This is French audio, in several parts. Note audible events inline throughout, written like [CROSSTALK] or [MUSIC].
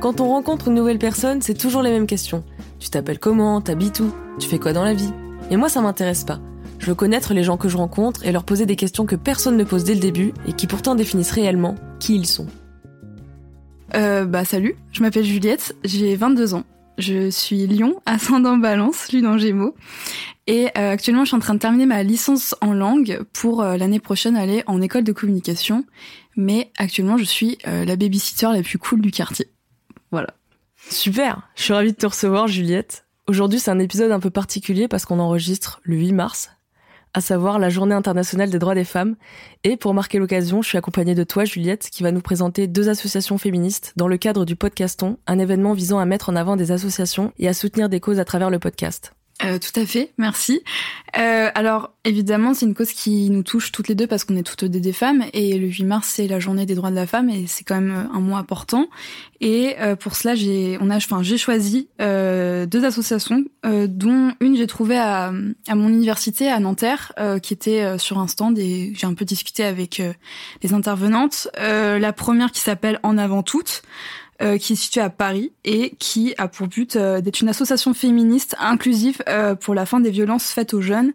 Quand on rencontre une nouvelle personne, c'est toujours les mêmes questions. Tu t'appelles comment T'habites où Tu fais quoi dans la vie? Et moi, ça m'intéresse pas. Je veux connaître les gens que je rencontre et leur poser des questions que personne ne pose dès le début et qui pourtant définissent réellement qui ils sont. Euh, bah salut, je m'appelle Juliette, j'ai 22 ans. Je suis Lyon, ascendant balance, lune en gémeaux. Et euh, actuellement, je suis en train de terminer ma licence en langue pour euh, l'année prochaine aller en école de communication. Mais actuellement, je suis euh, la babysitter la plus cool du quartier. Voilà. Super, je suis ravie de te recevoir Juliette. Aujourd'hui, c'est un épisode un peu particulier parce qu'on enregistre le 8 mars, à savoir la journée internationale des droits des femmes. Et pour marquer l'occasion, je suis accompagnée de toi, Juliette, qui va nous présenter deux associations féministes dans le cadre du Podcaston, un événement visant à mettre en avant des associations et à soutenir des causes à travers le podcast. Euh, tout à fait, merci. Euh, alors évidemment, c'est une cause qui nous touche toutes les deux parce qu'on est toutes des, femmes et le 8 mars c'est la journée des droits de la femme et c'est quand même un mois important. Et euh, pour cela, j'ai on a enfin j'ai choisi deux associations dont une j'ai trouvé à, à mon université à Nanterre qui était sur un stand et j'ai un peu discuté avec les intervenantes. la première qui s'appelle En avant toutes. Euh, qui est située à Paris et qui a pour but euh, d'être une association féministe inclusive euh, pour la fin des violences faites aux jeunes,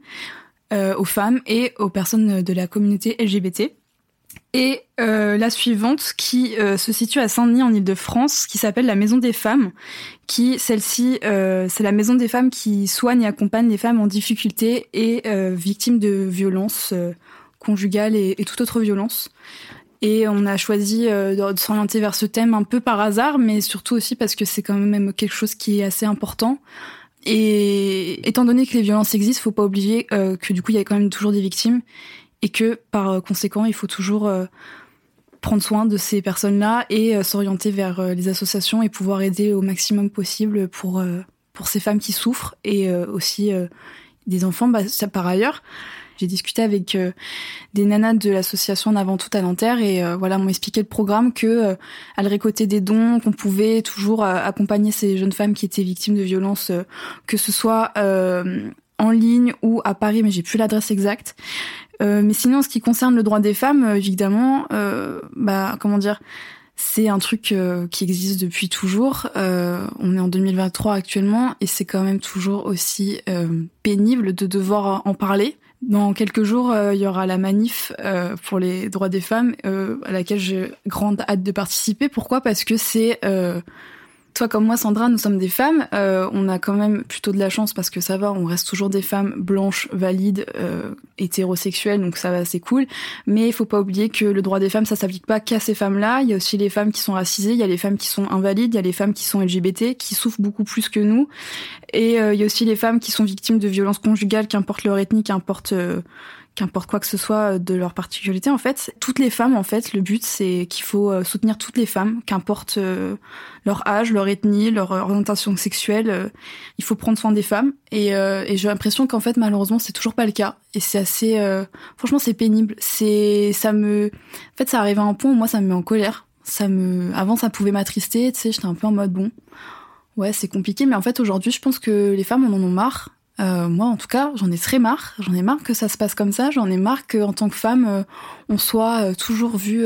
aux femmes et aux personnes de la communauté LGBT. Et la suivante qui se situe à Saint-Denis en Ile-de-France, qui s'appelle la Maison des Femmes, qui celle-ci c'est la Maison des Femmes qui soigne et accompagne les femmes en difficulté et victimes de violences conjugales et, et toute autre violence. Et on a choisi euh, de s'orienter vers ce thème un peu par hasard, mais surtout aussi parce que c'est quand même quelque chose qui est assez important. Et étant donné que les violences existent, faut pas oublier euh, que du coup il y a quand même toujours des victimes et que par conséquent il faut toujours euh, prendre soin de ces personnes-là et s'orienter vers les associations et pouvoir aider au maximum possible pour pour ces femmes qui souffrent et aussi des enfants bah, ça, par ailleurs. J'ai discuté avec euh, des nanas de l'association Avant tout à Nanterre et euh, voilà, m'ont expliqué le programme que euh, elles récoltaient des dons, qu'on pouvait toujours accompagner ces jeunes femmes qui étaient victimes de violences, que ce soit en ligne ou à Paris, mais j'ai plus l'adresse exacte. mais sinon, en ce qui concerne le droit des femmes, évidemment, bah comment dire, c'est un truc qui existe depuis toujours. on est en 2023 actuellement et c'est quand même toujours aussi pénible de devoir en parler. Dans quelques jours, euh, il y aura la manif euh, pour les droits des femmes, euh, à laquelle j'ai grande hâte de participer. Pourquoi? Parce que c'est toi comme moi, Sandra, nous sommes des femmes. Euh, on a quand même plutôt de la chance parce que ça va, on reste toujours des femmes blanches, valides, euh, hétérosexuelles, donc ça va, c'est cool. Mais il faut pas oublier que le droit des femmes, ça s'applique pas qu'à ces femmes-là. Il y a aussi les femmes qui sont racisées, il y a les femmes qui sont invalides, il y a les femmes qui sont LGBT, qui souffrent beaucoup plus que nous. Et euh, il y a aussi les femmes qui sont victimes de violences conjugales, qu'importe leur ethnie, qu'importe qu'importe quoi que ce soit euh, de leur particularité en fait. Toutes les femmes en fait le but c'est qu'il faut euh, soutenir toutes les femmes qu'importe euh, leur âge leur ethnie leur orientation sexuelle il faut prendre soin des femmes. Et, et j'ai l'impression qu'en fait malheureusement c'est toujours pas le cas. Et c'est assez franchement c'est pénible. C'est ça me en fait ça arrive à un point où moi ça me met en colère. Ça me avant ça pouvait m'attrister tu sais j'étais un peu en mode bon ouais c'est compliqué. Mais en fait aujourd'hui je pense que les femmes en ont marre euh, moi, en tout cas, j'en ai très marre. J'en ai marre que ça se passe comme ça. J'en ai marre qu'en tant que femme, euh, on soit euh, toujours vu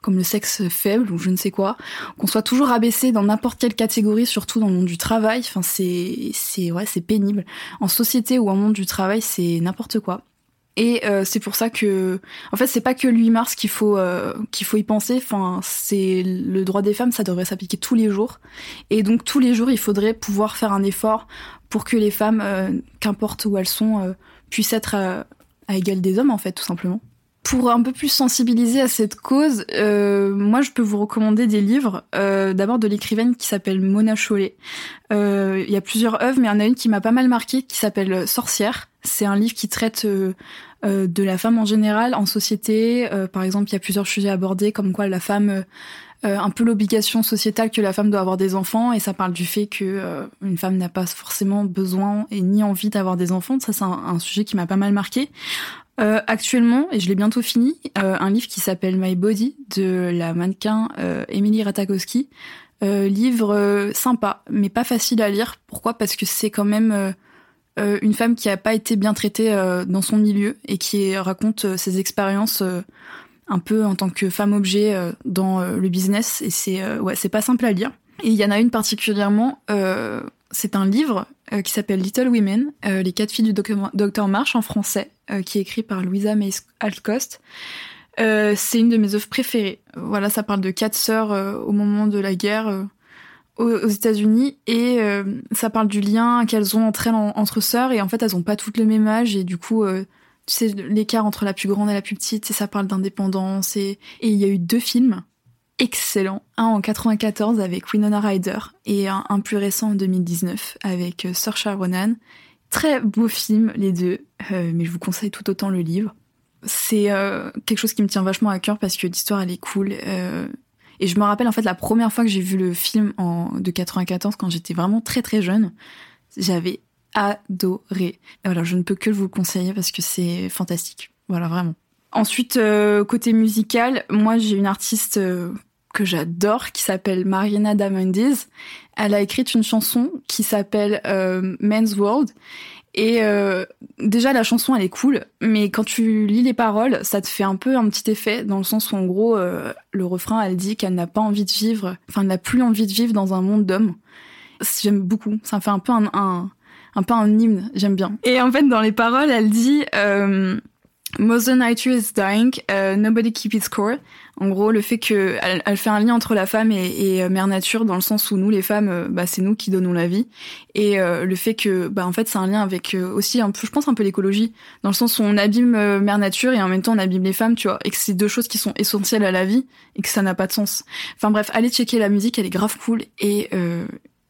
comme le sexe faible ou je ne sais quoi, qu'on soit toujours abaissé dans n'importe quelle catégorie, surtout dans le monde du travail. Enfin, c'est, c'est, ouais, c'est pénible. En société ou en monde du travail, c'est n'importe quoi. Et c'est pour ça que, en fait, c'est pas que le 8 mars qu'il faut qu'il faut y penser. Enfin, c'est le droit des femmes, ça devrait s'appliquer tous les jours. Et donc tous les jours, il faudrait pouvoir faire un effort pour que les femmes, euh, qu'importe où elles sont, euh, puissent être à, à, égal des hommes, en fait, tout simplement. Pour un peu plus sensibiliser à cette cause, euh, moi je peux vous recommander des livres. D'abord de l'écrivaine qui s'appelle Mona Chollet. Il y a plusieurs œuvres, mais il y en a une qui m'a pas mal marqué qui s'appelle Sorcière. C'est un livre qui traite de la femme en général en société. par exemple, il y a plusieurs sujets abordés, comme quoi la femme euh, un peu l'obligation sociétale que la femme doit avoir des enfants et ça parle du fait que euh, une femme n'a pas forcément besoin et ni envie d'avoir des enfants. Ça c'est un, sujet qui m'a pas mal marqué. Euh, actuellement, et je l'ai bientôt fini, un livre qui s'appelle My Body de la mannequin Emily Ratakowski. livre sympa, mais pas facile à lire. Pourquoi? Parce que c'est quand même une femme qui a pas été bien traitée dans son milieu et qui raconte ses expériences un peu en tant que femme objet dans le business et c'est ouais c'est pas simple à lire. Et il y en a une particulièrement, c'est un livre qui s'appelle Little Women, les quatre filles du docteur March en français, qui est écrit par Louisa May Alcost. Euh, c'est une de mes œuvres préférées. Voilà, ça parle de quatre sœurs euh, au moment de la guerre euh, aux, États-Unis et ça parle du lien qu'elles ont entre elles entre sœurs et en fait elles ont pas toutes le même âge et du coup tu sais l'écart entre la plus grande et la plus petite, et ça parle d'indépendance et il y a eu deux films excellents, un en 94 avec Winona Ryder et un, plus récent en 2019 avec Saoirse Ronan. Très beau film les deux, mais je vous conseille tout autant le livre c'est euh, quelque chose qui me tient vachement à cœur parce que l'histoire elle est cool. Euh, et je me rappelle en fait la première fois que j'ai vu le film en, de 94 quand j'étais vraiment très très jeune, j'avais adoré. voilà, je ne peux que vous le conseiller parce que c'est fantastique. Voilà, vraiment. Ensuite, euh, côté musical, moi j'ai une artiste que j'adore qui s'appelle Marina Damandiz. Elle a écrit une chanson qui s'appelle Men's World et euh, déjà la chanson elle est cool, mais quand tu lis les paroles, ça te fait un peu un petit effet dans le sens où en gros euh, le refrain elle dit qu'elle n'a pas envie de vivre, enfin elle n'a plus envie de vivre dans un monde d'hommes. J'aime beaucoup, ça fait un peu un, un, un peu un hymne, j'aime bien. Et en fait dans les paroles elle dit euh, Mother Nature is dying, uh, nobody keep its score. En gros, le fait que elle, fait un lien entre la femme et, euh, mère nature dans le sens où nous, les femmes, euh, bah, c'est nous qui donnons la vie, et euh, le fait que, bah, en fait, c'est un lien avec aussi un peu, je pense un peu l'écologie, dans le sens où on abîme mère nature et en même temps on abîme les femmes, tu vois, et que c'est deux choses qui sont essentielles à la vie et que ça n'a pas de sens. Enfin bref, allez checker la musique, elle est grave cool et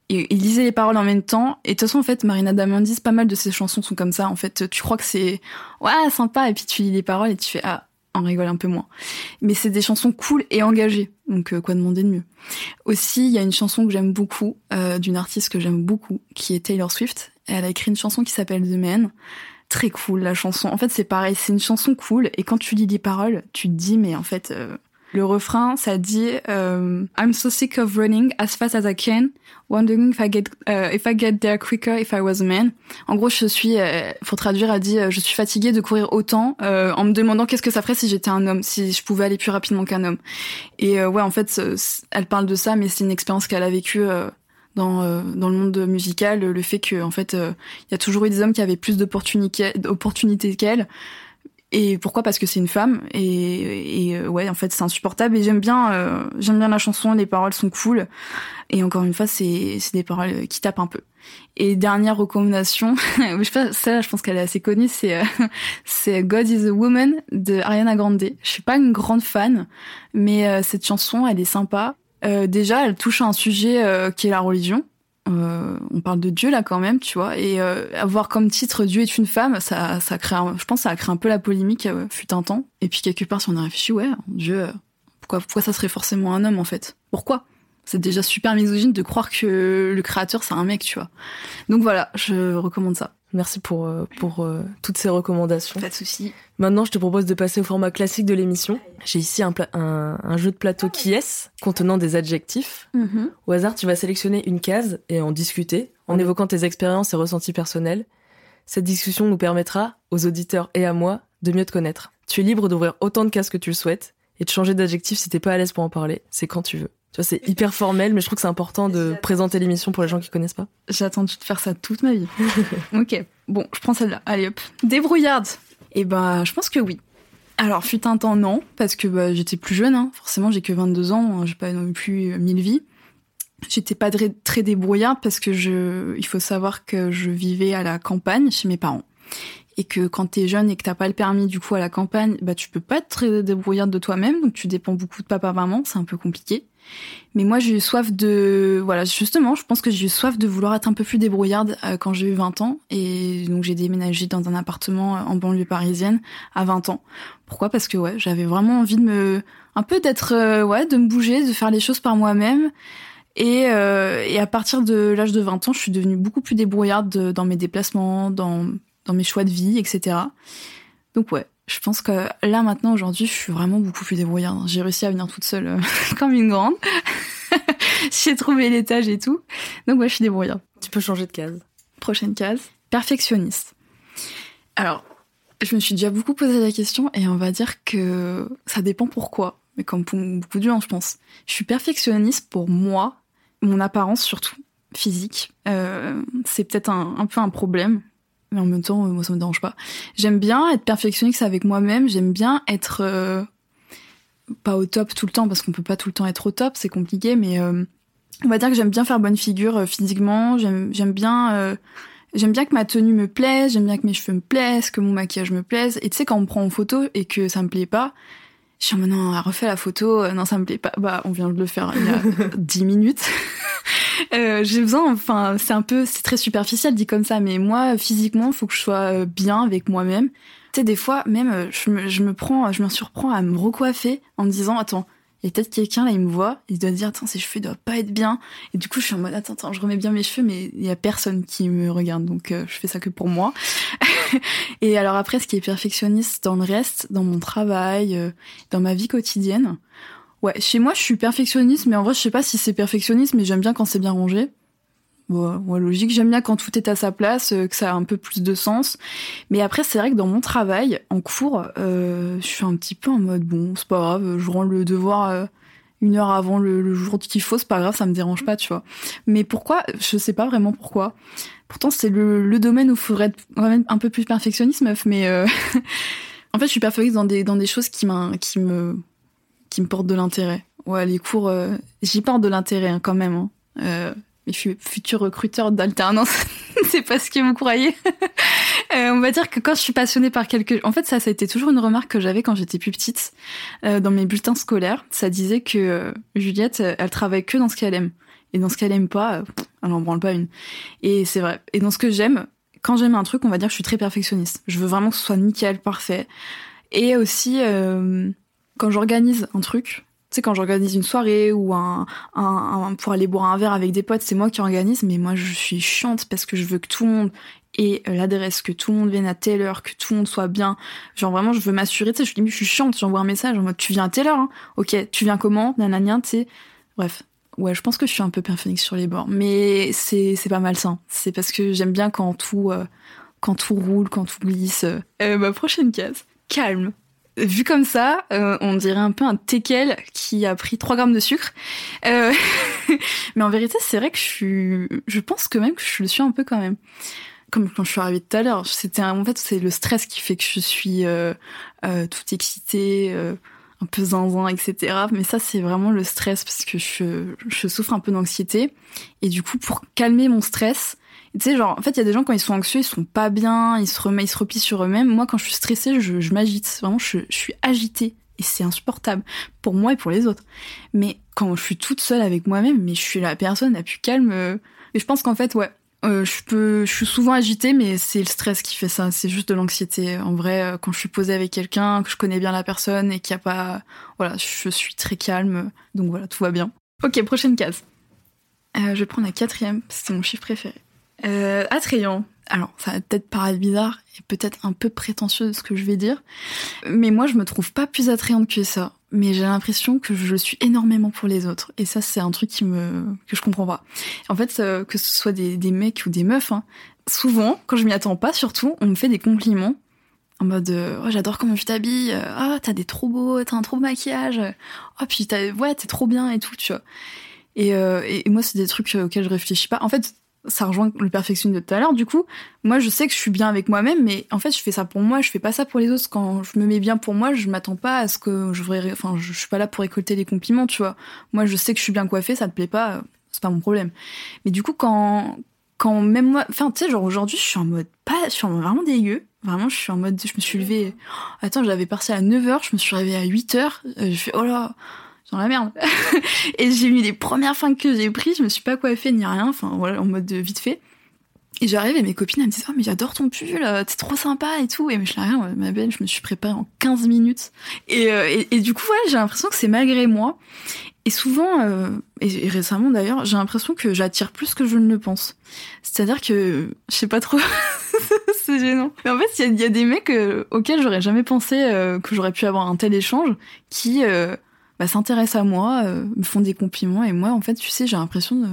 et il lisait les paroles en même temps. Et de toute façon, en fait, Marina Damandis, pas mal de ses chansons sont comme ça. En fait, tu crois que c'est ouais sympa, et puis tu lis les paroles et tu fais ah, on rigole un peu moins. Mais c'est des chansons cool et engagées. Donc euh, quoi demander de mieux? Aussi, il y a une chanson que j'aime beaucoup euh, d'une artiste que j'aime beaucoup, qui est Taylor Swift. elle a écrit une chanson qui s'appelle The Man. Très cool la chanson. En fait, c'est pareil, c'est une chanson cool. Et quand tu lis les paroles, tu te dis mais en fait. Euh, le refrain, ça dit euh, I'm so sick of running as fast as I can, wondering if I get uh, if I get there quicker if I was a man. En gros, je suis, euh, faut traduire, elle dit, euh, je suis fatiguée de courir autant, euh, en me demandant qu'est-ce que ça ferait si j'étais un homme, si je pouvais aller plus rapidement qu'un homme. Et ouais, en fait, elle parle de ça, mais c'est une expérience qu'elle a vécue. dans, dans le monde musical, le fait que en fait il y a toujours eu des hommes qui avaient plus d'opportunités qu'elle, et pourquoi? Parce que c'est une femme. Et, et euh, ouais en fait c'est insupportable. Et j'aime bien euh, j'aime bien la chanson les paroles sont cool. Et encore une fois c'est des paroles qui tapent un peu. Et dernière recommandation [LAUGHS] je sais pas celle je pense qu'elle est assez connue c'est euh, [LAUGHS] c'est God is a Woman de Ariana Grande. Je suis pas une grande fan mais cette chanson elle est sympa. Déjà elle touche à un sujet qui est la religion euh, on parle de Dieu là quand même, tu vois, et euh, avoir comme titre Dieu est une femme, ça, ça crée, je pense, ça a créé un peu la polémique euh, fut un temps. Et puis quelque part, si on a réfléchi, ouais, Dieu, pourquoi, pourquoi ça serait forcément un homme en fait? Pourquoi? C'est déjà super misogyne de croire que le créateur c'est un mec, tu vois. Donc voilà, je recommande ça. Merci pour, euh, pour euh, toutes ces recommandations. Pas de souci. Maintenant, je te propose de passer au format classique de l'émission. J'ai ici un, un, un, jeu de plateau qui est contenant des adjectifs. Mm-hmm. Au hasard, tu vas sélectionner une case et en discuter en évoquant tes expériences et ressentis personnels. Cette discussion nous permettra, aux auditeurs et à moi, de mieux te connaître. Tu es libre d'ouvrir autant de cases que tu le souhaites et de changer d'adjectif si t'es pas à l'aise pour en parler. C'est quand tu veux. Tu vois, c'est hyper formel, mais je trouve que c'est important de présenter l'émission pour les gens qui connaissent pas. J'ai attendu de faire ça toute ma vie. [LAUGHS] ok. Bon, je prends celle-là. Allez hop. Débrouillarde. Eh ben, je pense que oui. Alors, fut un temps, non, parce que bah, j'étais plus jeune. Hein. Forcément, j'ai que 22 ans. Hein. J'ai pas non plus mille vies. J'étais pas très débrouillarde parce que je, il faut savoir que je vivais à la campagne chez mes parents et que quand t'es jeune et que t'as pas le permis du coup à la campagne, bah tu peux pas être très débrouillarde de toi-même, donc tu dépends beaucoup de papa maman, c'est un peu compliqué. Mais moi, j'ai eu soif de, voilà, justement, je pense que j'ai eu soif de vouloir être un peu plus débrouillarde euh, quand j'ai eu 20 ans. Et donc, j'ai déménagé dans un appartement euh, en banlieue parisienne à 20 ans. Pourquoi? Parce que, j'avais vraiment envie de me, un peu d'être, euh, ouais, de me bouger, de faire les choses par moi-même. Et, à partir de l'âge de 20 ans, je suis devenue beaucoup plus débrouillarde dans mes déplacements, dans mes choix de vie, etc. Donc, ouais, je pense que là maintenant aujourd'hui je suis vraiment beaucoup plus débrouillarde. J'ai réussi à venir toute seule euh, [LAUGHS] comme une grande. [LAUGHS] J'ai trouvé l'étage et tout. Donc ouais, je suis débrouillarde. Tu peux changer de case. Prochaine case, perfectionniste. Alors, Je me suis déjà beaucoup posé la question et on va dire que ça dépend pourquoi. Mais comme pour beaucoup de gens, je pense. Je suis perfectionniste pour moi, mon apparence surtout, physique. Euh, c'est peut-être un, un, peu un problème, mais en même temps, moi, ça me dérange pas. J'aime bien être perfectionniste avec moi-même. J'aime bien être euh, pas au top tout le temps parce qu'on peut pas tout le temps être au top, c'est compliqué. Mais euh, on va dire que j'aime bien faire bonne figure euh, physiquement. J'aime bien euh, J'aime bien que ma tenue me plaise, j'aime bien que mes cheveux me plaisent, que mon maquillage me plaise. Et tu sais, quand on me prend en photo et que ça me plaît pas, je suis en mode non, refait la photo, euh, non, ça me plaît pas. Bah, on vient de le faire il y a [LAUGHS] dix minutes. [LAUGHS] euh, j'ai besoin, enfin, c'est un peu, c'est très superficiel dit comme ça, mais moi, physiquement, faut que je sois euh, bien avec moi-même. Tu sais, des fois, même, euh, je me, je me prends, je me surprends à me recoiffer en me disant, attends, il y a peut-être quelqu'un là, il me voit, il doit dire attends ses cheveux doivent pas être bien. Et du coup je suis en mode attends attends je remets bien mes cheveux mais il y a personne qui me regarde donc euh, je fais ça que pour moi. [LAUGHS] [LAUGHS] et alors après ce qui est perfectionniste dans le reste, dans mon travail, euh, dans ma vie quotidienne. Ouais, chez moi je suis perfectionniste mais en vrai je sais pas si c'est perfectionniste mais j'aime bien quand c'est bien rangé. Ouais, logique, j'aime bien quand tout est à sa place, euh, que ça a un peu plus de sens. Mais après, c'est vrai que dans mon travail, en cours, euh, je suis un petit peu en mode bon, c'est pas grave, je rends le devoir une heure avant le, le jour qu'il faut, c'est pas grave, ça me dérange pas, tu vois. Mais pourquoi? Je sais pas vraiment pourquoi. Pourtant, c'est le, domaine où il faudrait être un peu plus perfectionniste, meuf. Mais euh, [LAUGHS] en fait, je suis perfectionniste dans des dans des choses qui, qui me qui me portent de l'intérêt. Ouais, les cours, euh, j'y porte de l'intérêt hein, quand même. Hein. Euh, d'alternance, [LAUGHS] c'est pas ce que vous croyez. [LAUGHS] euh, on va dire que quand je suis passionnée par quelque... En fait, ça, ça a été toujours une remarque que j'avais quand j'étais plus petite. Euh, dans mes bulletins scolaires, ça disait que Juliette, elle travaille que dans ce qu'elle aime. Et dans ce qu'elle aime pas, elle en branle pas une. Et c'est vrai. Et dans ce que j'aime, quand j'aime un truc, on va dire que je suis très perfectionniste. Je veux vraiment que ce soit nickel, parfait. Et aussi, euh, quand j'organise un truc, tu sais, quand j'organise une soirée ou un, pour aller boire un verre avec des potes, c'est moi qui organise, mais moi je suis chiante parce que je veux que tout le monde ait l'adresse, que tout le monde vienne à telle heure, que tout le monde soit bien. Genre vraiment, je veux m'assurer, tu sais, je dis, je suis chiante, j'envoie un message en mode, tu viens à telle heure, hein Ok, tu viens comment? Nanana, tu sais. Bref. Ouais, je pense que je suis un peu perfectionniste sur les bords, mais c'est, pas malsain. C'est parce que j'aime bien quand tout, euh, quand tout roule, quand tout glisse. Euh, prochaine case. Calme vu comme ça, euh, on dirait un peu un teckel qui a pris 3 grammes de sucre. Euh, [LAUGHS] mais en vérité, c'est vrai que je suis, je pense que même que je le suis un peu quand même. Comme quand je suis arrivée tout à l'heure, c'était en fait c'est le stress qui fait que je suis euh, toute excitée, un peu zinzin, etc. Mais ça c'est vraiment le stress parce que je, je souffre un peu d'anxiété et du coup pour calmer mon stress, tu sais, genre, en fait, il y a des gens quand ils sont anxieux, ils sont pas bien, ils se remettent, ils se replient sur eux-mêmes. Moi, quand je suis stressée, je, je m'agite. Vraiment, je, je suis agitée. Et c'est insupportable. Pour moi et pour les autres. Mais quand je suis toute seule avec moi-même, mais je suis la personne la plus calme. Et je pense qu'en fait, ouais, euh, je suis souvent agitée, mais c'est le stress qui fait ça. C'est juste de l'anxiété. En vrai, quand je suis posée avec quelqu'un, que je connais bien la personne et qu'il n'y a pas, voilà, je suis très calme. Donc voilà, tout va bien. Ok, prochaine case. Euh, je vais prendre la quatrième, c'est mon chiffre préféré. Euh, attrayant. Alors, ça va peut-être paraître bizarre et peut-être un peu prétentieux de ce que je vais dire, mais moi, je me trouve pas plus attrayante que ça. Mais j'ai l'impression que je suis énormément pour les autres. Et ça, c'est un truc qui me que je comprends pas. En fait, euh, que ce soit des, des mecs ou des meufs, hein, souvent, quand je m'y attends pas, surtout, on me fait des compliments en mode euh, oh, j'adore comment tu t'habilles ah oh, t'as des trop beaux t'as un trop beau maquillage oh puis t'as ouais t'es trop bien et tout tu vois et, et moi c'est des trucs auxquels je réfléchis pas en fait ça rejoint le perfectionnisme de tout à l'heure. Du coup, moi, je sais que je suis bien avec moi-même, mais en fait, je fais ça pour moi, je fais pas ça pour les autres. Quand je me mets bien pour moi, je m'attends pas à ce que je voudrais, enfin, je, suis pas là pour récolter des compliments, tu vois. Moi, je sais que je suis bien coiffée, ça te plaît pas, c'est pas mon problème. Mais du coup, quand, quand même moi, enfin, tu sais, genre aujourd'hui, je suis en mode pas, je suis en mode vraiment dégueu. Vraiment, je suis en mode, je me suis levée, attends, j'avais parti à 9h, je me suis réveillée à 8h, je fais, oh là, dans la merde. [LAUGHS] et j'ai mis les premières fins que j'ai prises, je me suis pas coiffée ni rien, enfin voilà, en mode vite fait. Et j'arrive et mes copines elles me disent oh mais j'adore ton pull, t'es trop sympa et tout. Et mais je rien, ma belle, je me suis préparée en 15 minutes. Et, euh, et, et, du coup ouais, j'ai l'impression que c'est malgré moi. Et souvent, euh, et, récemment d'ailleurs, j'ai l'impression que j'attire plus que je ne le pense. C'est-à-dire que, je sais pas trop, [LAUGHS] c'est gênant. Mais en fait, il y, a, des mecs euh, auxquels j'aurais jamais pensé euh, que j'aurais pu avoir un tel échange, qui bah, s'intéressent à moi, euh, me font des compliments et moi en fait tu sais j'ai l'impression de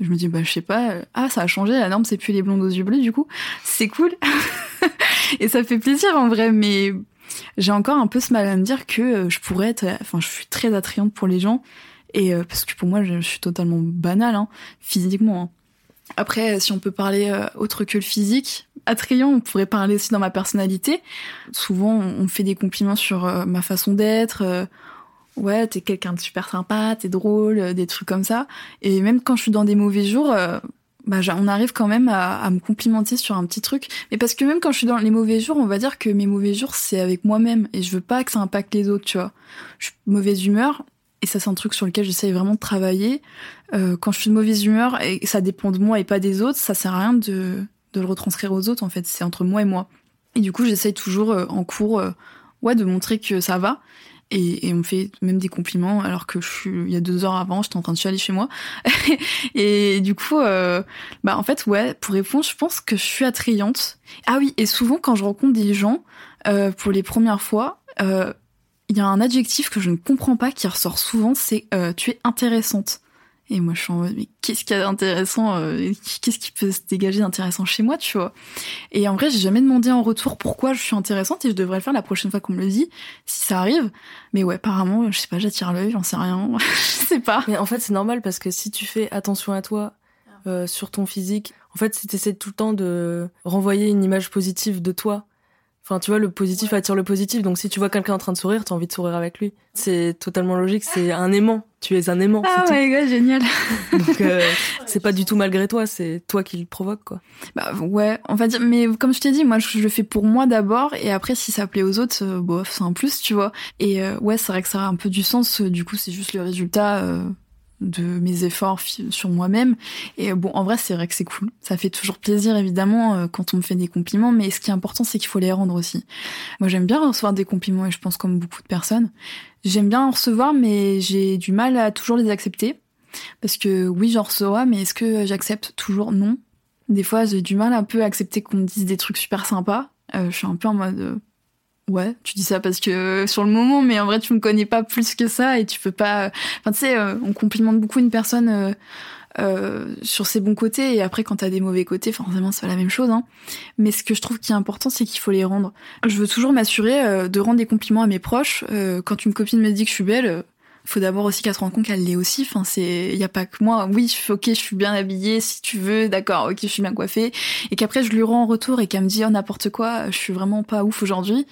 je me dis bah je sais pas euh, ah ça a changé la norme c'est plus les blondes aux yeux bleus du coup c'est cool [LAUGHS] et ça fait plaisir en vrai, mais j'ai encore un peu ce mal à me dire que euh, je pourrais être, enfin, je suis très attrayante pour les gens et euh, parce que pour moi, je, suis totalement banale, hein, physiquement. Hein. Après, si on peut parler autre que le physique, attrayant, on pourrait parler aussi dans ma personnalité. Souvent, on fait des compliments sur ma façon d'être. Ouais, t'es quelqu'un de super sympa, t'es drôle, des trucs comme ça. Et même quand je suis dans des mauvais jours, bah, on arrive quand même à, à, me complimenter sur un petit truc. Mais parce que même quand je suis dans les mauvais jours, on va dire que mes mauvais jours, c'est avec moi-même. Et je veux pas que ça impacte les autres, tu vois. Je suis mauvaise humeur. Et ça, c'est un truc sur lequel j'essaye vraiment de travailler. Euh, quand je suis de mauvaise humeur et ça dépend de moi et pas des autres, ça sert à rien de, de le retranscrire aux autres, en fait. C'est entre moi et moi. Et du coup, j'essaye toujours euh, en cours, euh, ouais, de montrer que ça va et, et, on me fait même des compliments alors que je suis il y a deux heures avant j'étais en train de chialer chez moi. [LAUGHS] Et du coup euh, bah en fait ouais pour répondre je pense que je suis attrayante. Ah oui et souvent quand je rencontre des gens euh, pour les premières fois euh, il y a un adjectif que je ne comprends pas qui ressort souvent c'est euh, tu es intéressante et moi, je suis en mode, mais qu'est-ce qu'il y a d'intéressant euh, Qu'est-ce qui peut se dégager d'intéressant chez moi, tu vois? Et en vrai, j'ai jamais demandé en retour pourquoi je suis intéressante et je devrais le faire la prochaine fois qu'on me le dit, si ça arrive. Mais ouais, apparemment, je sais pas, j'attire l'œil, j'en sais rien, [LAUGHS] je sais pas. Mais en fait, c'est normal parce que si tu fais attention à toi, euh, sur ton physique, en fait, si t'essaies tout le temps de renvoyer une image positive de toi, Enfin, tu vois, le positif attire le positif. Donc, si tu vois quelqu'un en train de sourire, t'as envie de sourire avec lui. C'est totalement logique. C'est un aimant. Tu es un aimant. Ah my god, génial. [LAUGHS] Donc, euh, c'est pas du tout malgré toi. C'est toi qui le provoque, quoi. Bah ouais, on va dire. Mais comme je t'ai dit, moi, je le fais pour moi d'abord, et après, si ça plaît aux autres, euh, bof, c'est un plus, tu vois. Et euh, ouais, c'est vrai que ça a un peu du sens. Du coup, c'est juste le résultat de mes efforts sur moi-même. Et bon, en vrai, c'est vrai que c'est cool. Ça fait toujours plaisir, évidemment, euh, quand on me fait des compliments, mais ce qui est important, c'est qu'il faut les rendre aussi. Moi, j'aime bien recevoir des compliments, et je pense comme beaucoup de personnes. J'aime bien en recevoir, mais j'ai du mal à toujours les accepter. Parce que oui, j'en reçois, mais est-ce que j'accepte toujours? Non. Des fois, j'ai du mal un peu à accepter qu'on me dise des trucs super sympas. Euh, je suis un peu en mode... Euh, Ouais, tu dis ça parce que sur le moment, mais en vrai, tu me connais pas plus que ça et tu peux pas. Enfin, tu sais, euh, on complimente beaucoup une personne euh, euh, sur ses bons côtés et après, quand t'as des mauvais côtés, forcément, c'est la même chose. Hein. Mais ce que je trouve qui est important, c'est qu'il faut les rendre. Je veux toujours m'assurer de rendre des compliments à mes proches. quand une copine me dit que je suis belle, faut d'abord aussi qu'elle se rende compte qu'elle l'est aussi. Enfin, c'est, il y a pas que moi. Oui, ok, je suis bien habillée, si tu veux, d'accord, ok, je suis bien coiffée, et qu'après je lui rends en retour et qu'elle me dit oh n'importe quoi, je suis vraiment pas ouf aujourd'hui.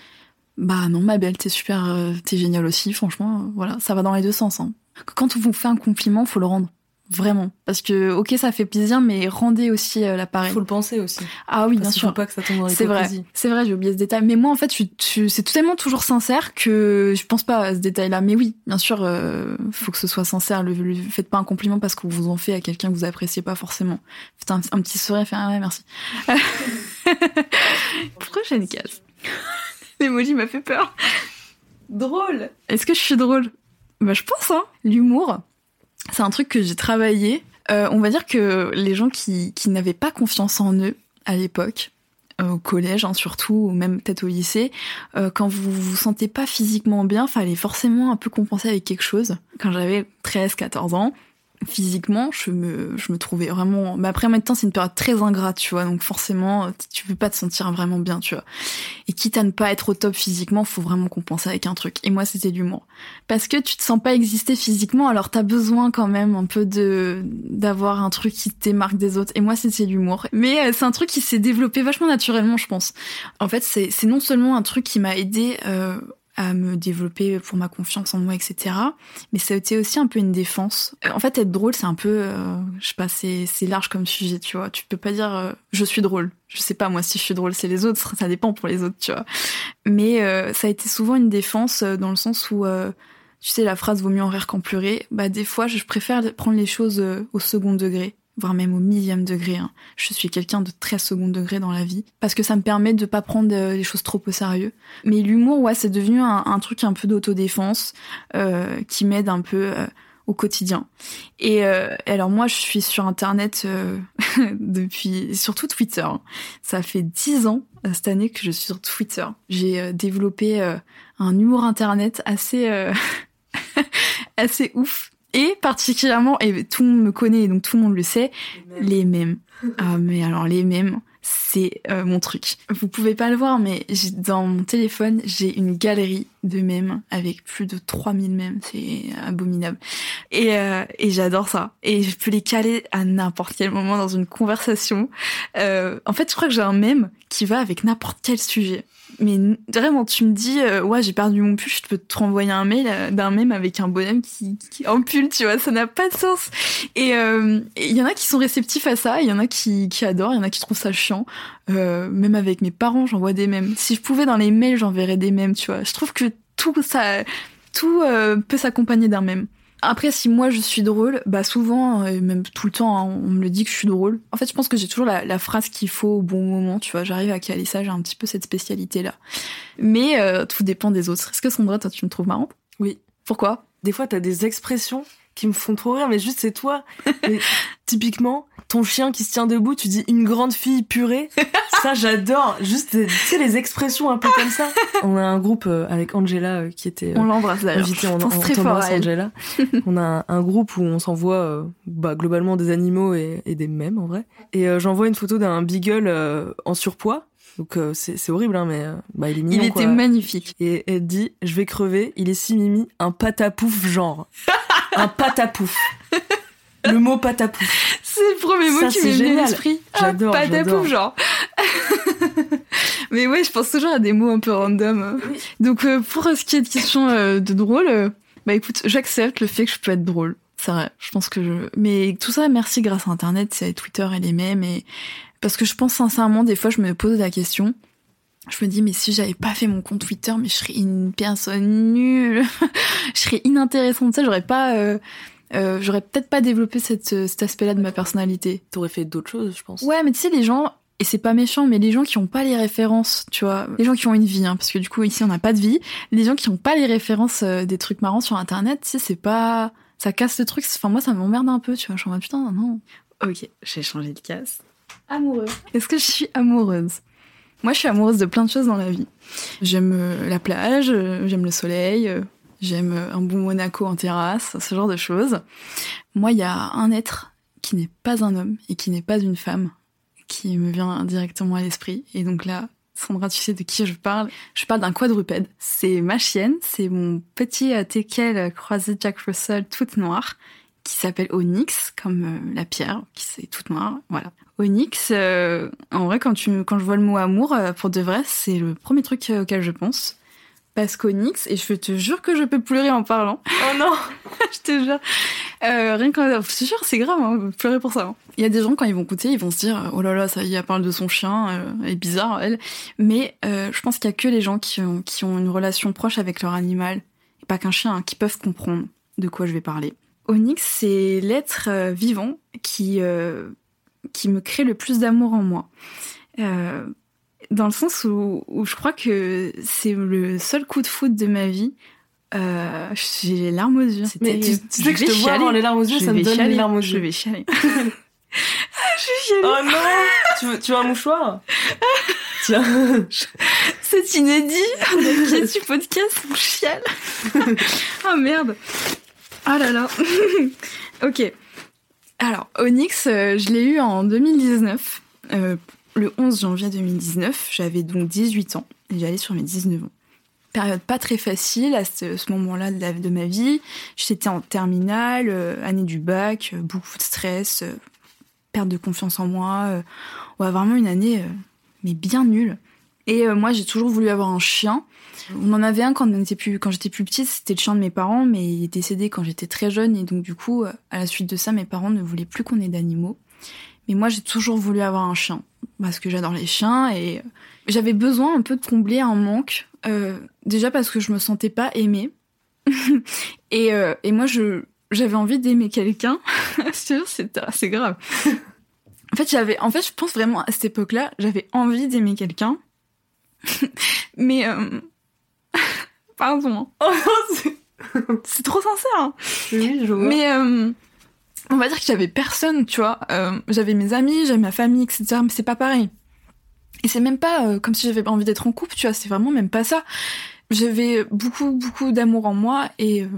Bah non, ma belle, t'es super, euh, t'es géniale aussi, franchement, euh, voilà, ça va dans les deux sens. Hein. Quand on vous fait un compliment, faut le rendre. Vraiment. Parce que, ok, ça fait plaisir, mais rendez aussi euh, l'appareil. Faut le penser aussi. Ah oui, bien sûr. Faut pas que ça tombe dans C'est vrai. C'est vrai, j'ai oublié ce détail. Mais moi, en fait, je, c'est tellement toujours sincère que je pense pas à ce détail-là. Mais oui, bien sûr, euh, faut que ce soit sincère. Le, faites pas un compliment parce que vous en fait à quelqu'un que vous appréciez pas forcément. Faites un, petit sourire, fait ah ouais, merci. [LAUGHS] Pourquoi j'ai une case L'emoji m'a fait peur. Drôle. Est-ce que je suis drôle? Bah je pense hein. L'humour, c'est un truc que j'ai travaillé. Euh, on va dire que les gens qui, qui n'avaient pas confiance en eux à l'époque, euh, au collège hein, surtout, ou même peut-être au lycée, euh, quand vous vous sentez pas physiquement bien, fallait forcément un peu compenser avec quelque chose. Quand j'avais 13-14 ans, physiquement, je me, je me trouvais vraiment. Mais après, en même temps, c'est une période très ingrate, tu vois. Donc forcément, tu peux pas te sentir vraiment bien, tu vois. Et quitte à ne pas être au top physiquement, faut vraiment compenser avec un truc. Et moi, c'était l'humour, parce que tu te sens pas exister physiquement, alors t'as besoin quand même un peu de d'avoir un truc qui te démarque des autres. Et moi, c'était l'humour. Mais euh, c'est un truc qui s'est développé vachement naturellement, je pense. En fait, c'est c'est non seulement un truc qui m'a aidé euh, à me développer pour ma confiance en moi, etc. Mais ça a été aussi un peu une défense. Euh, en fait, être drôle, c'est un peu, euh, je sais pas, c'est, large comme sujet, tu vois. Tu peux pas dire euh, je suis drôle. Je sais pas moi si je suis drôle, c'est les autres, ça dépend pour les autres, tu vois. Mais ça a été souvent une défense dans le sens où, tu sais, la phrase vaut mieux en rire qu'en pleurer. Bah des fois, je préfère prendre les choses au second degré voire même au millième degré. Hein. Je suis quelqu'un de très second degré dans la vie, parce que ça me permet de pas prendre euh, les choses trop au sérieux. Mais l'humour, ouais, c'est devenu un, truc un peu d'autodéfense euh, qui m'aide un peu euh, au quotidien. Et alors moi, je suis sur Internet [LAUGHS] depuis, surtout Twitter. Ça fait dix ans cette année que je suis sur Twitter. J'ai développé un humour Internet assez [LAUGHS] assez ouf et particulièrement, et tout le monde me connaît, donc tout le monde le sait, les mêmes. Ah, mais alors les mêmes. c'est euh, mon truc. Vous pouvez pas le voir, mais dans mon téléphone, j'ai une galerie de mèmes avec plus de 3000 mèmes. C'est abominable. Et, euh, et j'adore ça. Et je peux les caler à n'importe quel moment dans une conversation. Euh, en fait, je crois que j'ai un mème qui va avec n'importe quel sujet mais vraiment, tu me dis, euh, ouais, j'ai perdu mon pull, je peux te renvoyer un mail euh, d'un même avec un bonhomme qui, qui en pull, tu vois, ça n'a pas de sens. Et euh, il y en a qui sont réceptifs à ça, il y en a qui, qui adorent, il y en a qui trouvent ça chiant. même avec mes parents, j'envoie des mèmes. Si je pouvais dans les mails, j'enverrais des mèmes, tu vois. Je trouve que tout ça, tout peut s'accompagner d'un mème. Après, si moi je suis drôle, bah souvent, et même tout le temps, hein, on me le dit que je suis drôle. En fait, je pense que j'ai toujours la, phrase qu'il faut au bon moment, tu vois. J'arrive à caler ça, j'ai un petit peu cette spécialité-là. Mais euh, tout dépend des autres. Est-ce que Sandra, toi, tu me trouves marrant Oui. Pourquoi? Des fois, t'as des expressions qui me font trop rire, mais juste c'est toi. [LAUGHS] typiquement, ton chien qui se tient debout, tu dis une grande fille purée. [LAUGHS] ça, j'adore. Juste, tu sais, les expressions un peu comme ça. [LAUGHS] On a un groupe euh, avec Angela euh, qui était. Euh, on l'embrasse d'ailleurs. On, on très fort Angela. [LAUGHS] on a un, groupe où on s'envoie bah, globalement des animaux et, des mèmes en vrai. Et j'envoie une photo d'un beagle en surpoids. Donc c'est horrible, hein, mais bah, il est mignon. Il était magnifique. Et elle dit, je vais crever, il est si mimi, un patapouf genre. un patapouf. Le mot patapouf. C'est le premier mot qui m'est venu à l'esprit. J'adore. Patapouf, genre. [LAUGHS] Mais ouais, je pense toujours à des mots un peu random. Donc, euh, pour ce qui est de question euh, de drôle, euh, bah écoute, j'accepte le fait que je peux être drôle. C'est vrai. Je pense que je. Mais tout ça, merci grâce à Internet, c'est Twitter et les mêmes. Et parce que je pense sincèrement, des fois, je me pose la question. Je me dis, mais si j'avais pas fait mon compte Twitter, mais je serais une personne nulle. [LAUGHS] je serais inintéressante. Ça, j'aurais pas. Euh, j'aurais peut-être pas développé cette, euh, cet aspect-là de ma personnalité. T'aurais fait d'autres choses, je pense. Ouais, mais tu sais, les gens, et c'est pas méchant, mais les gens qui ont pas les références, tu vois, les gens qui ont une vie, hein, parce que du coup ici on n'a pas de vie, les gens qui ont pas les références euh, des trucs marrants sur internet, tu sais, c'est pas, ça casse le truc. Enfin moi ça m'emmerde un peu, tu vois. Je suis en mode putain non. Ok, j'ai changé de casse. Amoureux. Est-ce que je suis amoureuse? Moi je suis amoureuse de plein de choses dans la vie. J'aime la plage, j'aime le soleil, j'aime un bon Monaco en terrasse, ce genre de choses. Moi, il y a un être qui n'est pas un homme et qui n'est pas une femme qui me vient directement à l'esprit. Et donc là, Sandra, tu sais de qui je parle. Je parle d'un quadrupède. C'est ma chienne, c'est mon petit euh, teckel croisé Jack Russell toute noire qui s'appelle Onyx, comme euh, la pierre, qui c'est toute noire, voilà. Onyx, euh, en vrai, quand, tu, quand je vois le mot amour, pour de vrai, c'est le premier truc auquel je pense parce qu'Onyx, et je te jure que je peux pleurer en parlant. Oh non [LAUGHS] Je te jure. Euh, rien qu'en... Je te jure, c'est grave, hein, pleurer pour ça. Hein. Il y a des gens, quand ils vont écouter, ils vont se dire « Oh là là, ça y est, elle parle de son chien, euh, elle est bizarre, elle. » Mais euh, je pense qu'il y a que les gens qui ont, qui ont une relation proche avec leur animal, et pas qu'un chien, hein, qui peuvent comprendre de quoi je vais parler. Onyx, c'est l'être vivant qui, qui me crée le plus d'amour en moi. Dans le sens où, où je crois que c'est le seul coup de foot de ma vie. Euh, j'ai les larmes aux yeux. Mais tu, tu sais que je te vois avoir les larmes aux yeux, ça me donne les larmes aux yeux. Je vais chialer. [LAUGHS] je vais chialer. Oh non tu veux, tu veux un mouchoir? Tiens. [LAUGHS] C'est inédit. On a du podcast, on chiale. oh [LAUGHS] merde. Oh là là. ok. Alors, Onyx, euh, je l'ai eu en 2019. Euh, le 11 janvier 2019, j'avais donc 18 ans et j'allais sur mes 19 ans. Période pas très facile à ce, moment-là de, de, ma vie. J'étais en terminale, euh, année du bac, euh, beaucoup de stress, euh, perte de confiance en moi. ouais, vraiment une année, mais bien nulle. Et moi, j'ai toujours voulu avoir un chien. On en avait un quand, plus, j'étais plus petite, c'était le chien de mes parents, mais il est décédé quand j'étais très jeune. Et donc, du coup, à la suite de ça, mes parents ne voulaient plus qu'on ait d'animaux. Mais moi, j'ai toujours voulu avoir un chien parce que j'adore les chiens et euh, j'avais besoin un peu de combler un manque. Euh, déjà parce que je me sentais pas aimée. [LAUGHS] et, euh, et moi, je j'avais envie d'aimer quelqu'un. [LAUGHS] c'est c'est grave. en fait, j'avais, en fait, je pense vraiment à cette époque-là, j'avais envie d'aimer quelqu'un. [LAUGHS] Mais pardon. Oh c'est trop sincère. Hein. Oui, je vois. Mais on va dire que j'avais personne, tu vois. Euh, j'avais mes amis, j'avais ma famille, etc. Mais c'est pas pareil. Et c'est même pas euh, comme si j'avais envie d'être en couple, tu vois. C'est vraiment même pas ça. J'avais beaucoup, beaucoup d'amour en moi et, euh,